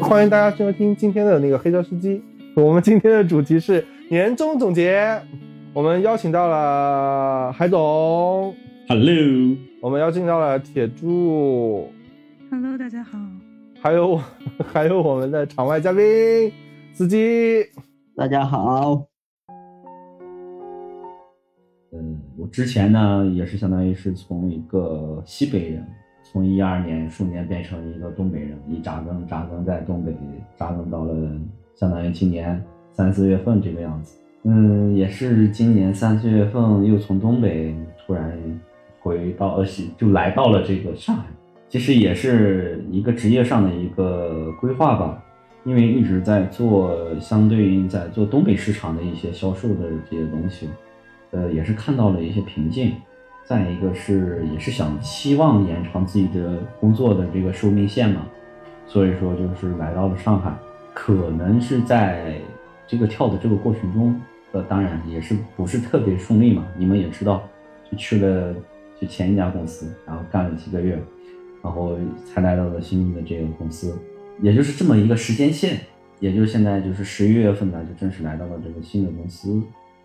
欢迎大家收听今天的那个黑胶司机。我们今天的主题是年终总结。我们邀请到了海总，Hello。我们邀请到了铁柱，Hello，大家好。还有 还有我们的场外嘉宾司机，大家好。之前呢也是相当于是从一个西北人。从一二年瞬间变成一个东北人，一扎根扎根在东北，扎根到了相当于今年三四月份这个样子。嗯，也是今年三四月份又从东北突然回到呃西，就来到了这个上海。其实也是一个职业上的一个规划吧，因为一直在做相对应在做东北市场的一些销售的这些东西，呃，也是看到了一些瓶颈。再一个是，也是想期望延长自己的工作的这个寿命线嘛，所以说就是来到了上海，可能是在这个跳的这个过程中，呃，当然也是不是特别顺利嘛。你们也知道，就去了就前一家公司，然后干了几个月，然后才来到了新的这个公司，也就是这么一个时间线，也就是现在就是十一月份呢，就正式来到了这个新的公司，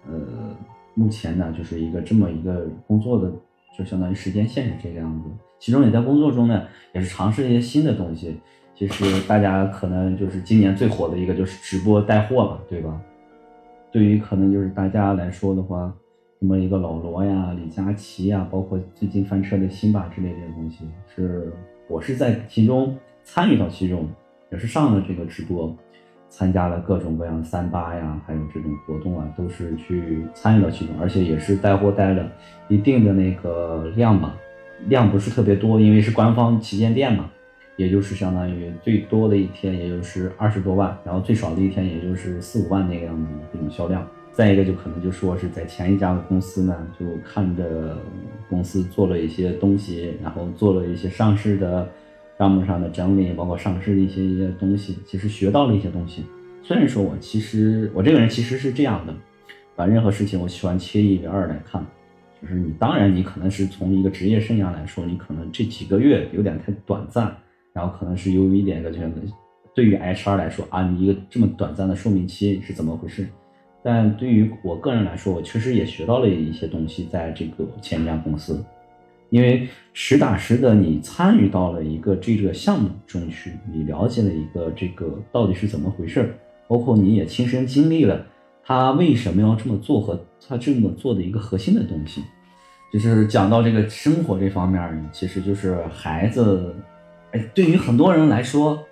呃。目前呢，就是一个这么一个工作的，就相当于时间线是这个样子。其中也在工作中呢，也是尝试一些新的东西。其实大家可能就是今年最火的一个就是直播带货了，对吧？对于可能就是大家来说的话，什么一个老罗呀、李佳琦呀，包括最近翻车的辛巴之类这些东西，是我是在其中参与到其中，也是上了这个直播。参加了各种各样的三八呀，还有这种活动啊，都是去参与了其中，而且也是带货带了一定的那个量嘛，量不是特别多，因为是官方旗舰店嘛，也就是相当于最多的一天也就是二十多万，然后最少的一天也就是四五万那个样子这种销量。再一个就可能就说是在前一家的公司呢，就看着公司做了一些东西，然后做了一些上市的。账目上的整理，包括上市的一些一些东西，其实学到了一些东西。虽然说我其实我这个人其实是这样的，把任何事情我喜欢切一为二来看。就是你当然你可能是从一个职业生涯来说，你可能这几个月有点太短暂，然后可能是由于一点个觉得，对于 HR 来说啊，你一个这么短暂的寿命期是怎么回事？但对于我个人来说，我确实也学到了一些东西，在这个前一家公司。因为实打实的，你参与到了一个这个项目中去，你了解了一个这个到底是怎么回事，包括你也亲身经历了他为什么要这么做和他这么做的一个核心的东西，就是讲到这个生活这方面，其实就是孩子，哎，对于很多人来说，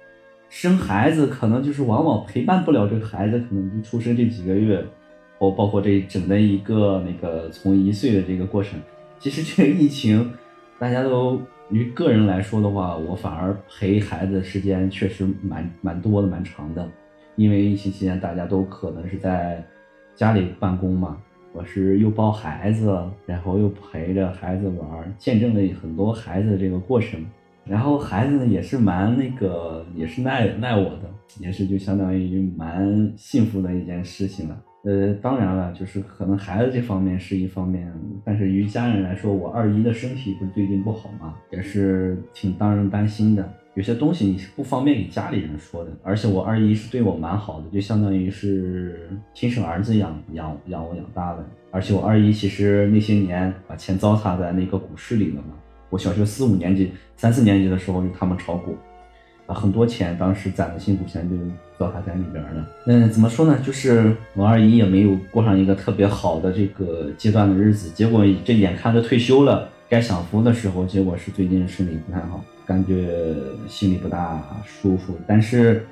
生孩子可能就是往往陪伴不了这个孩子，可能就出生这几个月，包包括这整的一个那个从一岁的这个过程。其实这个疫情，大家都于个人来说的话，我反而陪孩子时间确实蛮蛮多的，蛮长的。因为疫情期间大家都可能是在家里办公嘛，我是又抱孩子，然后又陪着孩子玩，见证了很多孩子的这个过程。然后孩子呢也是蛮那个，也是耐耐我的，也是就相当于蛮幸福的一件事情了。呃，当然了，就是可能孩子这方面是一方面，但是于家人来说，我二姨的身体不是最近不好嘛，也是挺当人担心的。有些东西你是不方便给家里人说的，而且我二姨是对我蛮好的，就相当于是亲生儿子养养养我养大的。而且我二姨其实那些年把钱糟蹋在那个股市里了嘛。我小学四五年级、三四年级的时候，就他们炒股。啊，很多钱当时攒的辛苦钱就糟蹋在里边了。嗯，怎么说呢？就是我二姨也没有过上一个特别好的这个阶段的日子。结果这眼看着退休了，该享福的时候，结果是最近身体不太好，感觉心里不大舒服。但是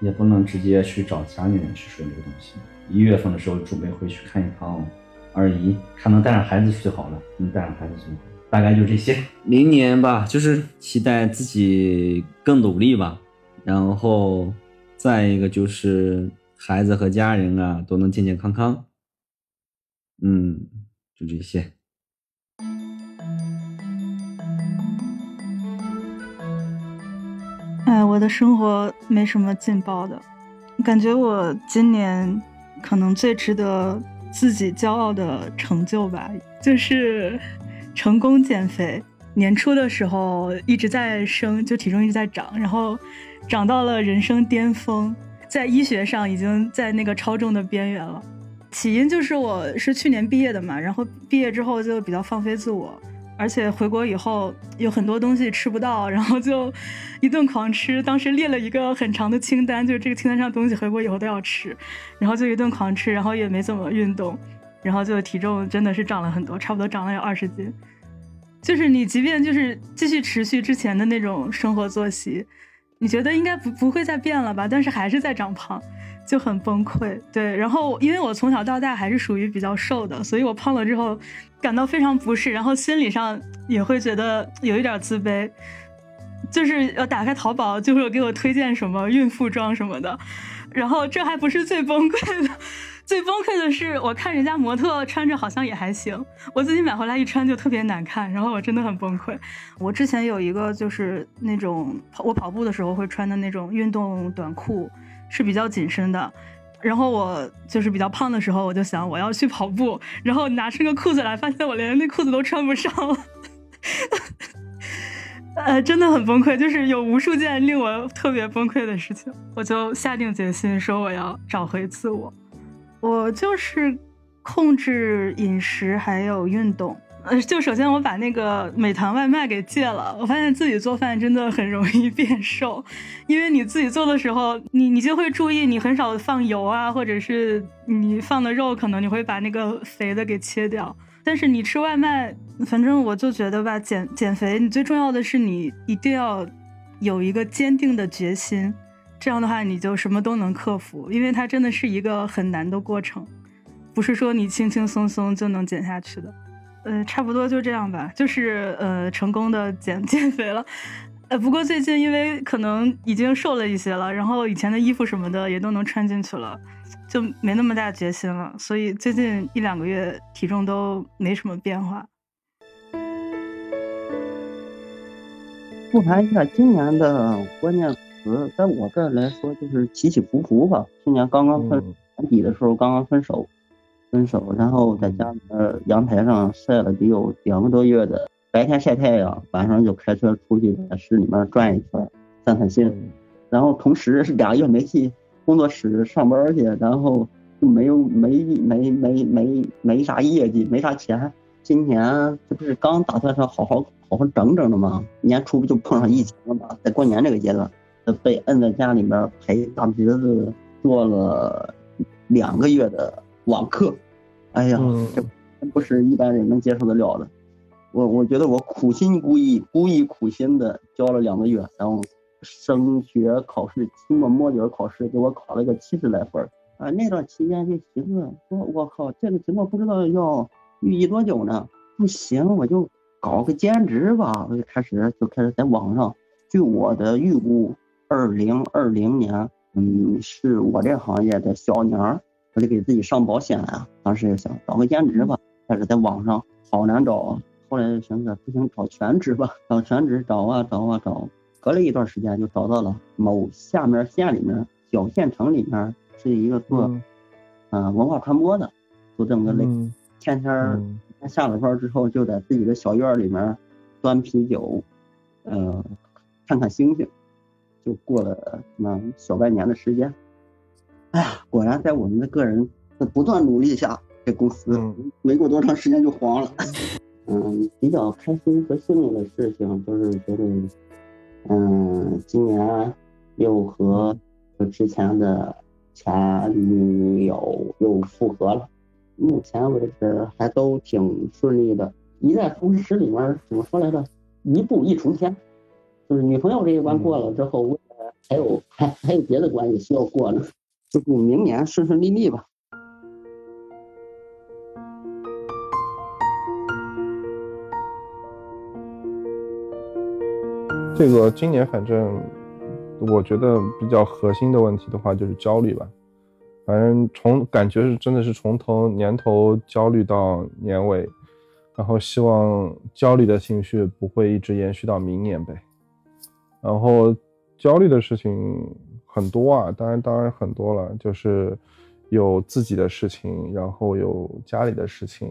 也不能直接去找家里人去说这个东西。一月份的时候准备回去看一趟二姨，看能带上孩子最好了，能带上孩子最好。大概就这些，明年吧，就是期待自己更努力吧，然后再一个就是孩子和家人啊都能健健康康，嗯，就这些。哎，我的生活没什么劲爆的，感觉我今年可能最值得自己骄傲的成就吧，就是。成功减肥。年初的时候一直在升，就体重一直在涨，然后涨到了人生巅峰，在医学上已经在那个超重的边缘了。起因就是我是去年毕业的嘛，然后毕业之后就比较放飞自我，而且回国以后有很多东西吃不到，然后就一顿狂吃。当时列了一个很长的清单，就是这个清单上的东西回国以后都要吃，然后就一顿狂吃，然后也没怎么运动，然后就体重真的是涨了很多，差不多涨了有二十斤。就是你即便就是继续持续之前的那种生活作息，你觉得应该不不会再变了吧？但是还是在长胖。就很崩溃，对。然后因为我从小到大还是属于比较瘦的，所以我胖了之后感到非常不适，然后心理上也会觉得有一点自卑。就是要打开淘宝，就会给我推荐什么孕妇装什么的。然后这还不是最崩溃的，最崩溃的是我看人家模特穿着好像也还行，我自己买回来一穿就特别难看，然后我真的很崩溃。我之前有一个就是那种我跑步的时候会穿的那种运动短裤。是比较紧身的，然后我就是比较胖的时候，我就想我要去跑步，然后拿出个裤子来，发现我连那裤子都穿不上了，呃，真的很崩溃，就是有无数件令我特别崩溃的事情，我就下定决心说我要找回自我，我就是控制饮食还有运动。呃，就首先我把那个美团外卖给戒了。我发现自己做饭真的很容易 变瘦，因为你自己做的时候，你你就会注意你很少放油啊，或者是你放的肉，可能你会把那个肥的给切掉。但是你吃外卖，反正我就觉得吧，减减肥，你最重要的是你一定要有一个坚定的决心，这样的话你就什么都能克服，因为它真的是一个很难的过程，不是说你轻轻松松就能减下去的。呃，差不多就这样吧，就是呃，成功的减 减肥了，呃，不过最近因为可能已经瘦了一些了，然后以前的衣服什么的也都能穿进去了，就没那么大决心了，所以最近一两个月体重都没什么变化。复盘一下今年的关键词，在我这儿来说就是起起伏伏吧。去年刚刚分年底的时候刚刚分手。分手，然后在家里面阳台上晒了得有两个多月的，白天晒太阳，晚上就开车出去在市里面转一圈，散散心。然后同时是俩月没去工作室上班去，然后就没有没没没没没啥业绩，没啥钱。今年这不是刚打算上好好好好整整的吗？年初不就碰上疫情了吗？在过年这个阶段，被摁在家里面陪大侄子做了两个月的。网课，哎呀，这不是一般人能接受得了的。我我觉得我苦心孤诣，孤诣苦心的教了两个月，然后升学考试期末摸底考试给我考了个七十来分啊，那段期间就寻思，说我靠，这个情况不知道要预计多久呢？不行，我就搞个兼职吧。我就开始就开始在网上，据我的预估，二零二零年，嗯，是我这行业的小年儿。我得给自己上保险啊！当时就想找个兼职吧，但是在网上好难找啊。后来寻思不行，找全职吧。找全职找啊找啊找，隔了一段时间就找到了某下面县里面小县城里面是一个做嗯文化传播的，做这么个类。天天他下了班之后就在自己的小院里面端啤酒，呃，看看星星，就过了那小半年的时间。哎呀，果然在我们的个人的不断努力下，这公司没过多长时间就黄了。嗯，比较开心和幸运的事情就是觉得，嗯，今年又和之前的前女友又复合了，目前为止还都挺顺利的。一代宗师里面怎么说来着？一步一重天，就是女朋友这一关过了之后，未来还有还还有别的关系需要过呢。祝明年顺顺利利吧。这个今年反正我觉得比较核心的问题的话就是焦虑吧。反正从感觉是真的是从头年头焦虑到年尾，然后希望焦虑的情绪不会一直延续到明年呗。然后焦虑的事情。很多啊，当然当然很多了，就是有自己的事情，然后有家里的事情，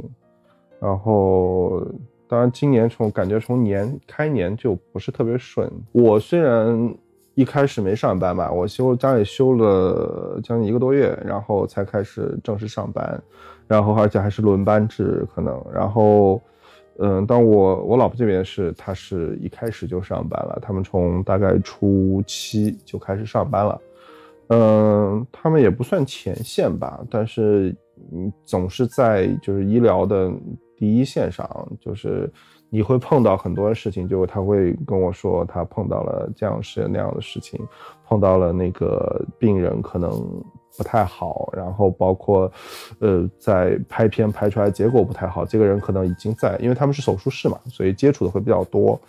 然后当然今年从感觉从年开年就不是特别顺。我虽然一开始没上班吧，我休家里休了将近一个多月，然后才开始正式上班，然后而且还是轮班制可能，然后。嗯，但我我老婆这边是，她是一开始就上班了，他们从大概初七就开始上班了。嗯，他们也不算前线吧，但是嗯，总是在就是医疗的第一线上，就是你会碰到很多事情，就他会跟我说他碰到了这样事那样的事情，碰到了那个病人可能。不太好，然后包括，呃，在拍片拍出来结果不太好，这个人可能已经在，因为他们是手术室嘛，所以接触的会比较多。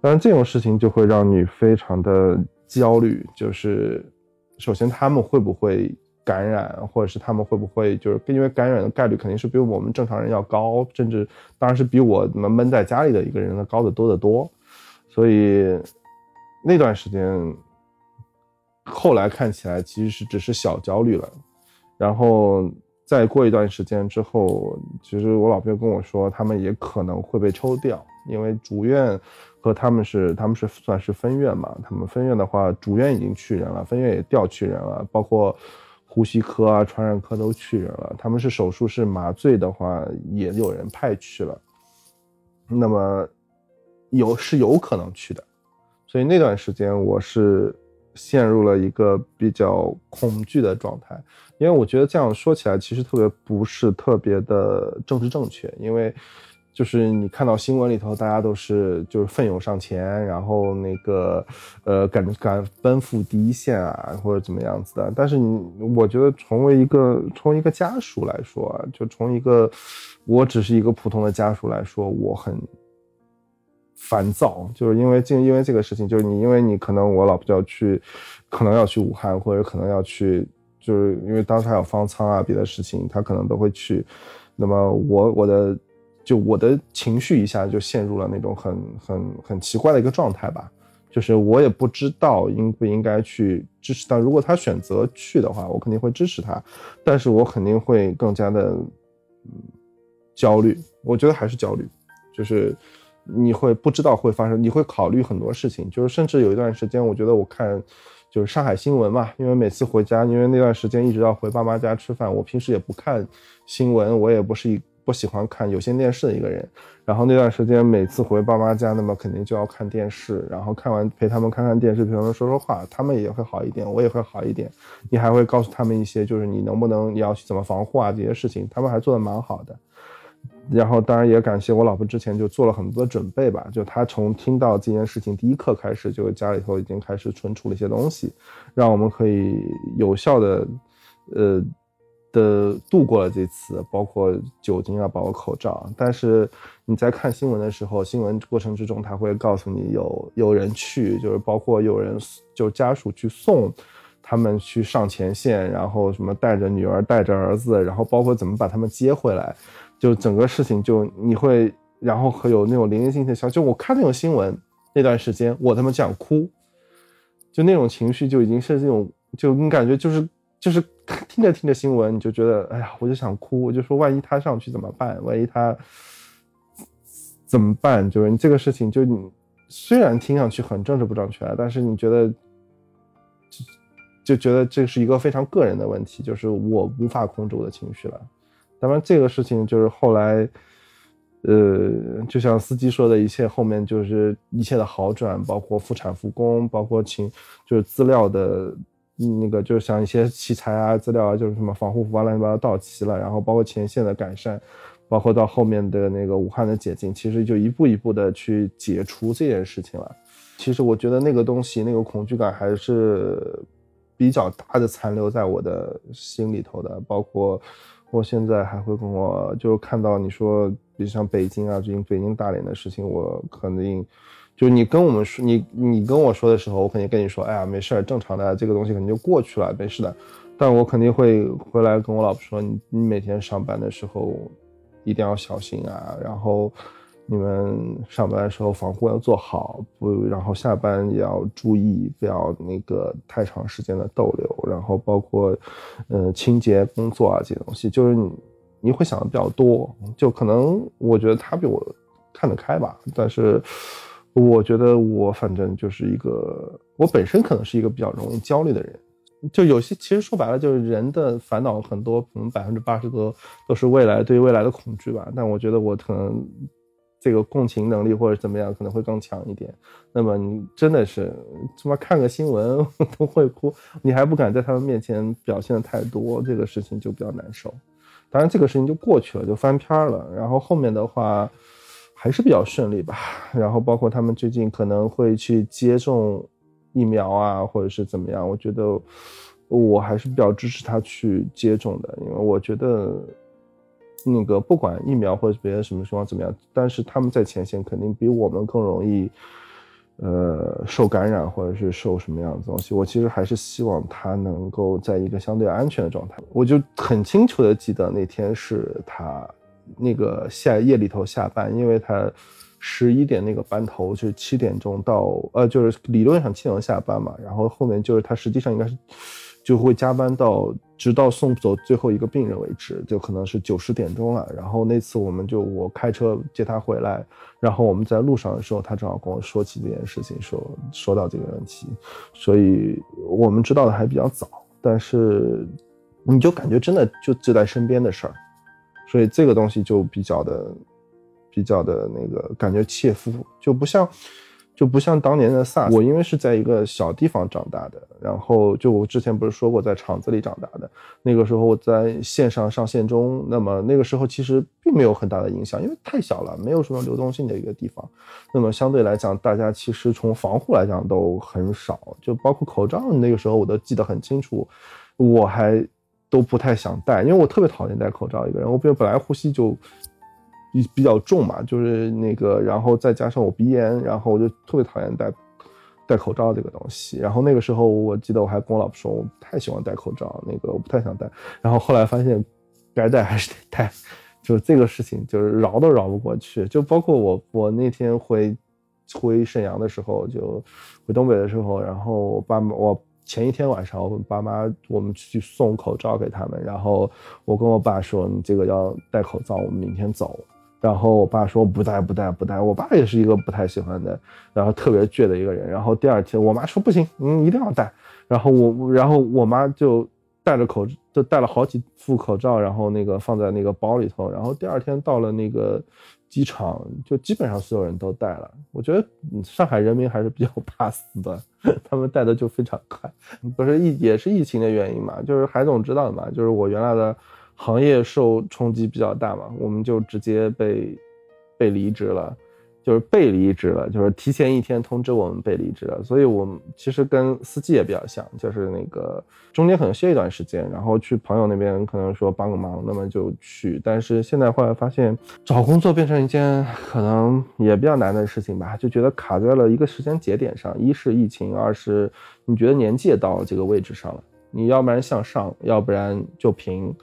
当然这种事情就会让你非常的焦虑，就是首先他们会不会感染，或者是他们会不会就是因为感染的概率肯定是比我们正常人要高，甚至当然是比我们闷在家里的一个人要高得多得多。所以那段时间。后来看起来其实是只是小焦虑了，然后再过一段时间之后，其实我老婆跟我说，他们也可能会被抽调，因为主院和他们是他们是算是分院嘛，他们分院的话，主院已经去人了，分院也调去人了，包括呼吸科啊、传染科都去人了，他们是手术室麻醉的话，也有人派去了，那么有是有可能去的，所以那段时间我是。陷入了一个比较恐惧的状态，因为我觉得这样说起来其实特别不是特别的政治正确，因为就是你看到新闻里头，大家都是就是奋勇上前，然后那个呃敢敢奔赴第一线啊，或者怎么样子的。但是你，我觉得从为一个从一个家属来说，就从一个我只是一个普通的家属来说，我很。烦躁，就是因为就因为这个事情，就是你因为你可能我老婆就要去，可能要去武汉，或者可能要去，就是因为当时还有方舱啊，别的事情，他可能都会去。那么我我的就我的情绪一下就陷入了那种很很很奇怪的一个状态吧，就是我也不知道应不应该去支持他。如果他选择去的话，我肯定会支持他，但是我肯定会更加的嗯焦虑。我觉得还是焦虑，就是。你会不知道会发生，你会考虑很多事情，就是甚至有一段时间，我觉得我看，就是上海新闻嘛，因为每次回家，因为那段时间一直要回爸妈家吃饭，我平时也不看新闻，我也不是一不喜欢看有线电视的一个人，然后那段时间每次回爸妈家，那么肯定就要看电视，然后看完陪他们看看电视，陪他们说说话，他们也会好一点，我也会好一点，你还会告诉他们一些，就是你能不能你要去怎么防护啊这些事情，他们还做的蛮好的。然后，当然也感谢我老婆之前就做了很多准备吧。就她从听到这件事情第一刻开始，就家里头已经开始存储了一些东西，让我们可以有效的，呃，的度过了这次，包括酒精啊，包括口罩。但是你在看新闻的时候，新闻过程之中，他会告诉你有有人去，就是包括有人就家属去送他们去上前线，然后什么带着女儿，带着儿子，然后包括怎么把他们接回来。就整个事情，就你会，然后会有那种零零星星的消息。就我看那种新闻那段时间，我他妈想哭，就那种情绪就已经是这种，就你感觉就是就是听着听着新闻，你就觉得哎呀，我就想哭。我就说万一他上去怎么办？万一他怎么办？就是你这个事情，就你虽然听上去很政治不正确，但是你觉得就觉得这是一个非常个人的问题，就是我无法控制我的情绪了。当然，这个事情就是后来，呃，就像司机说的一切，后面就是一切的好转，包括复产复工，包括请就是资料的，那个就是像一些器材啊、资料啊，就是什么防护服啊，乱七八糟到齐了，然后包括前线的改善，包括到后面的那个武汉的解禁，其实就一步一步的去解除这件事情了。其实我觉得那个东西，那个恐惧感还是比较大的残留在我的心里头的，包括。我现在还会跟我就看到你说，比如像北京啊，最近北京大连的事情，我肯定就你跟我们说，你你跟我说的时候，我肯定跟你说，哎呀，没事儿，正常的，这个东西肯定就过去了，没事的。但我肯定会回来跟我老婆说，你你每天上班的时候一定要小心啊，然后。你们上班的时候防护要做好，不，然后下班也要注意，不要那个太长时间的逗留，然后包括，呃，清洁工作啊这些东西，就是你你会想的比较多，就可能我觉得他比我看得开吧。但是我觉得我反正就是一个，我本身可能是一个比较容易焦虑的人。就有些其实说白了，就是人的烦恼很多，可能百分之八十多都是未来对未来的恐惧吧。但我觉得我可能这个共情能力或者怎么样可能会更强一点。那么你真的是他妈看个新闻都会哭，你还不敢在他们面前表现的太多，这个事情就比较难受。当然这个事情就过去了，就翻篇了。然后后面的话还是比较顺利吧。然后包括他们最近可能会去接种。疫苗啊，或者是怎么样？我觉得我还是比较支持他去接种的，因为我觉得那个不管疫苗或者别的什么情况怎么样，但是他们在前线肯定比我们更容易呃受感染或者是受什么样的东西。我其实还是希望他能够在一个相对安全的状态。我就很清楚的记得那天是他那个下夜里头下班，因为他。十一点那个班头就是七点钟到，呃，就是理论上七点钟下班嘛，然后后面就是他实际上应该是就会加班到直到送走最后一个病人为止，就可能是九十点钟了。然后那次我们就我开车接他回来，然后我们在路上的时候，他正好跟我说起这件事情，说说到这个问题，所以我们知道的还比较早，但是你就感觉真的就就在身边的事儿，所以这个东西就比较的。比较的那个感觉切肤，就不像，就不像当年的 SARS。我因为是在一个小地方长大的，然后就我之前不是说过在厂子里长大的，那个时候我在线上上线中，那么那个时候其实并没有很大的影响，因为太小了，没有什么流动性的一个地方。那么相对来讲，大家其实从防护来讲都很少，就包括口罩，那个时候我都记得很清楚，我还都不太想戴，因为我特别讨厌戴口罩一个人，我本本来呼吸就。比比较重嘛，就是那个，然后再加上我鼻炎，然后我就特别讨厌戴戴口罩这个东西。然后那个时候，我记得我还跟我老婆说，我不太喜欢戴口罩，那个我不太想戴。然后后来发现，该戴还是得戴，就这个事情就是绕都绕不过去。就包括我，我那天回回沈阳的时候，就回东北的时候，然后我爸妈我。前一天晚上，我爸妈我们去送口罩给他们，然后我跟我爸说：“你这个要戴口罩，我们明天走。”然后我爸说：“不戴，不戴，不戴。”我爸也是一个不太喜欢的，然后特别倔的一个人。然后第二天，我妈说：“不行，你一定要戴。”然后我，然后我妈就戴着口，就戴了好几副口罩，然后那个放在那个包里头。然后第二天到了那个。机场就基本上所有人都戴了，我觉得上海人民还是比较怕死的，他们戴的就非常快，不是疫也是疫情的原因嘛，就是海总知道的嘛，就是我原来的行业受冲击比较大嘛，我们就直接被被离职了。就是被离职了，就是提前一天通知我们被离职了，所以我们其实跟司机也比较像，就是那个中间可能歇一段时间，然后去朋友那边可能说帮个忙，那么就去。但是现在后来发现找工作变成一件可能也比较难的事情吧，就觉得卡在了一个时间节点上，一是疫情，二是你觉得年纪也到了这个位置上了，你要不然向上，要不然就平，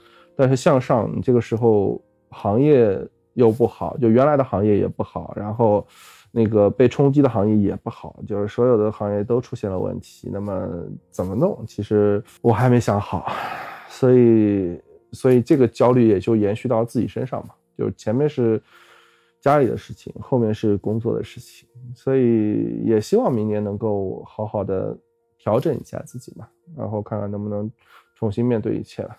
但是向上，你这个时候行业。又不好，就原来的行业也不好，然后那个被冲击的行业也不好，就是所有的行业都出现了问题。那么怎么弄？其实我还没想好，所以所以这个焦虑也就延续到自己身上嘛。就是前面是家里的事情，后面是工作的事情，所以也希望明年能够好好的调整一下自己嘛，然后看看能不能重新面对一切了。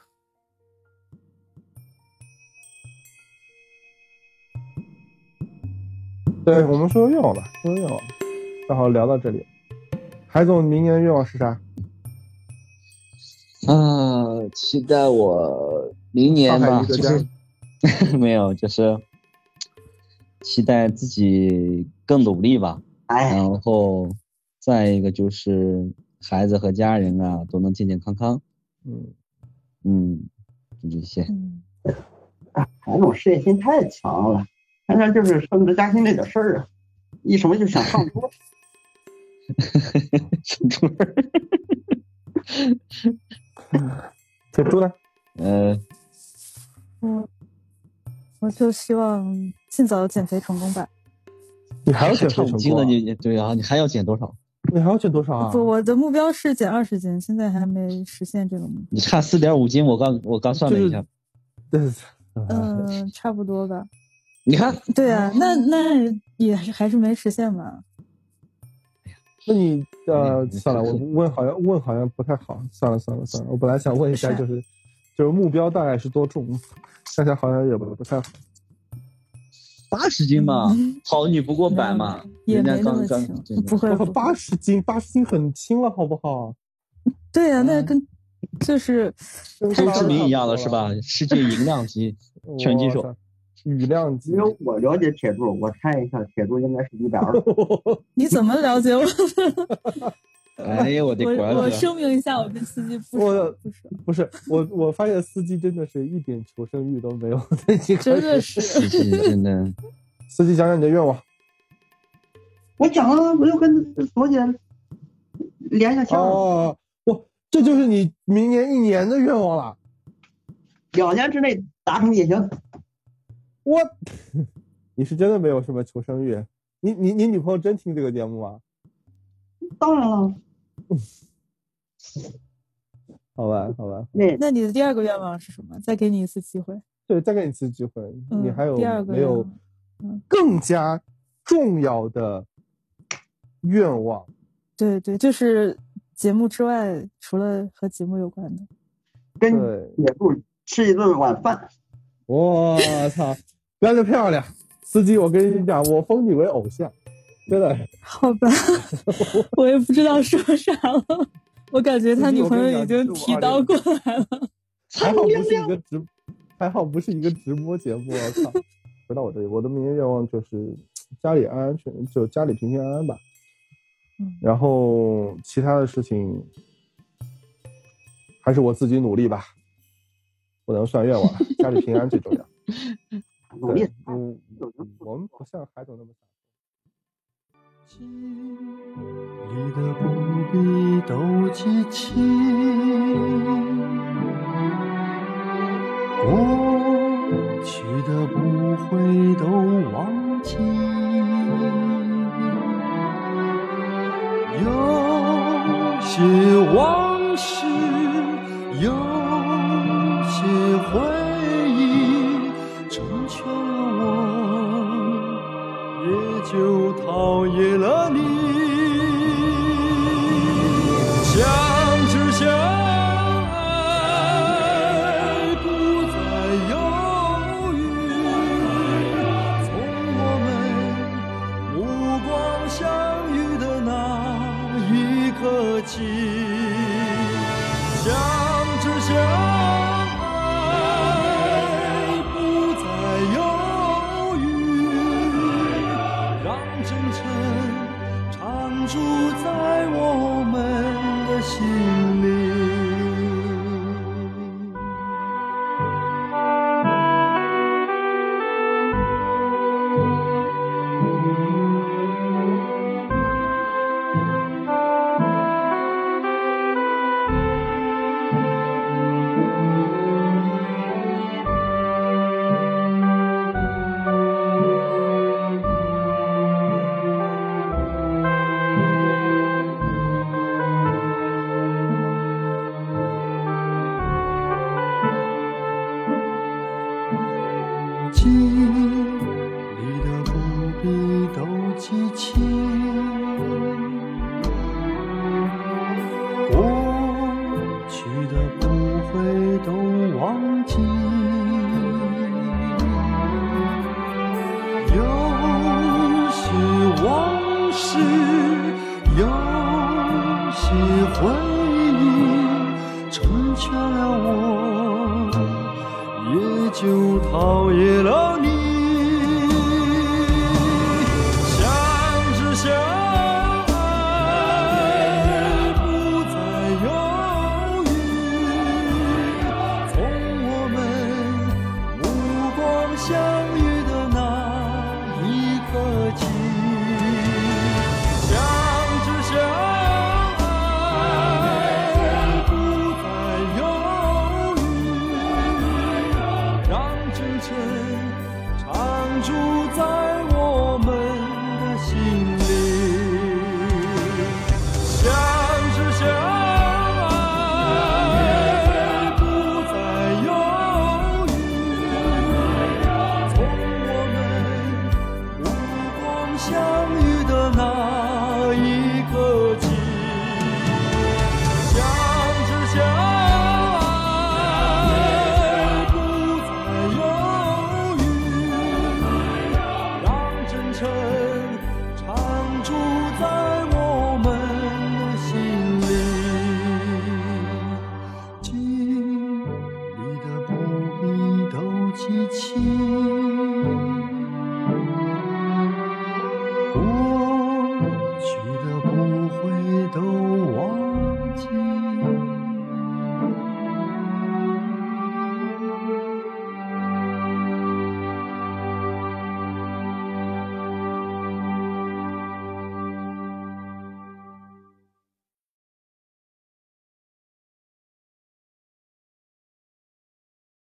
对我们说愿望吧，说愿望，正好聊到这里。海总，明年的愿望是啥？啊，期待我明年吧，就是 没有，就是期待自己更努力吧。然后再一个就是孩子和家人啊都能健健康康。嗯嗯，就这些。海总事业心太强了。反正就是升职加薪那点事儿啊，一什么就想上桌。上桌。小猪呢？嗯，我我就希望尽早减肥成功吧。你还要减肥成功？了，你对啊，你还要减多少？你还要减多少啊？不，我的目标是减二十斤，现在还没实现这个目标。你差四点五斤，我刚我刚算了一下。对。嗯，差不多吧。你看，对啊，那那也是还是没实现嘛。那你呃，嗯算了，我问好像问好像不太好，算了算了算了，我本来想问一下，就是就是目标大概是多重，想想好像也不不太好。八十斤嘛，好女不过百嘛，人家没那么刚刚不会，八十斤，八十斤很轻了，好不好？对呀、那嗯跟就是周志明一样的是吧？世界银量级拳击手羽量级因。为我了解铁柱，我看一下，铁柱应该是一百二。你怎么了解我？哎呀，我的我我乖乖！声明一下，我跟司机不不是，不是我，我发现司机真的是一点求生欲都没有。真的是。世界真的，司机讲讲你的愿望。我讲了，我就跟左姐连下线了，哦，我，这就是你明年一年的愿望了。两年之内达成也行。我，你是真的没有什么求生欲？你你你女朋友真听这个节目吗？当然了，好吧，好吧，那那你的第二个愿望是什么？再给你一次机会。对，再给你一次机会，嗯，你还有第二个没有愿望嗯更加重要的愿望？对对，就是节目之外，除了和节目有关的。跟对，铁柱吃一顿晚饭。我操，标的漂亮！司机，我跟你讲，我封你为偶像，真的。好吧，我也不知道说啥了。我感觉他女朋友已经提刀过来了。还好不是一个直，还好不是一个直播节目。我操！回到我这里，我的明年愿望就是家里安安全，就家里平平安安吧。嗯然后其他的事情还是我自己努力吧，不能算愿望了，家里平安最重要。我们不像海总那么傻。离得不必都记起，过去的不会都忘记。有些往事，有些回就讨厌了你。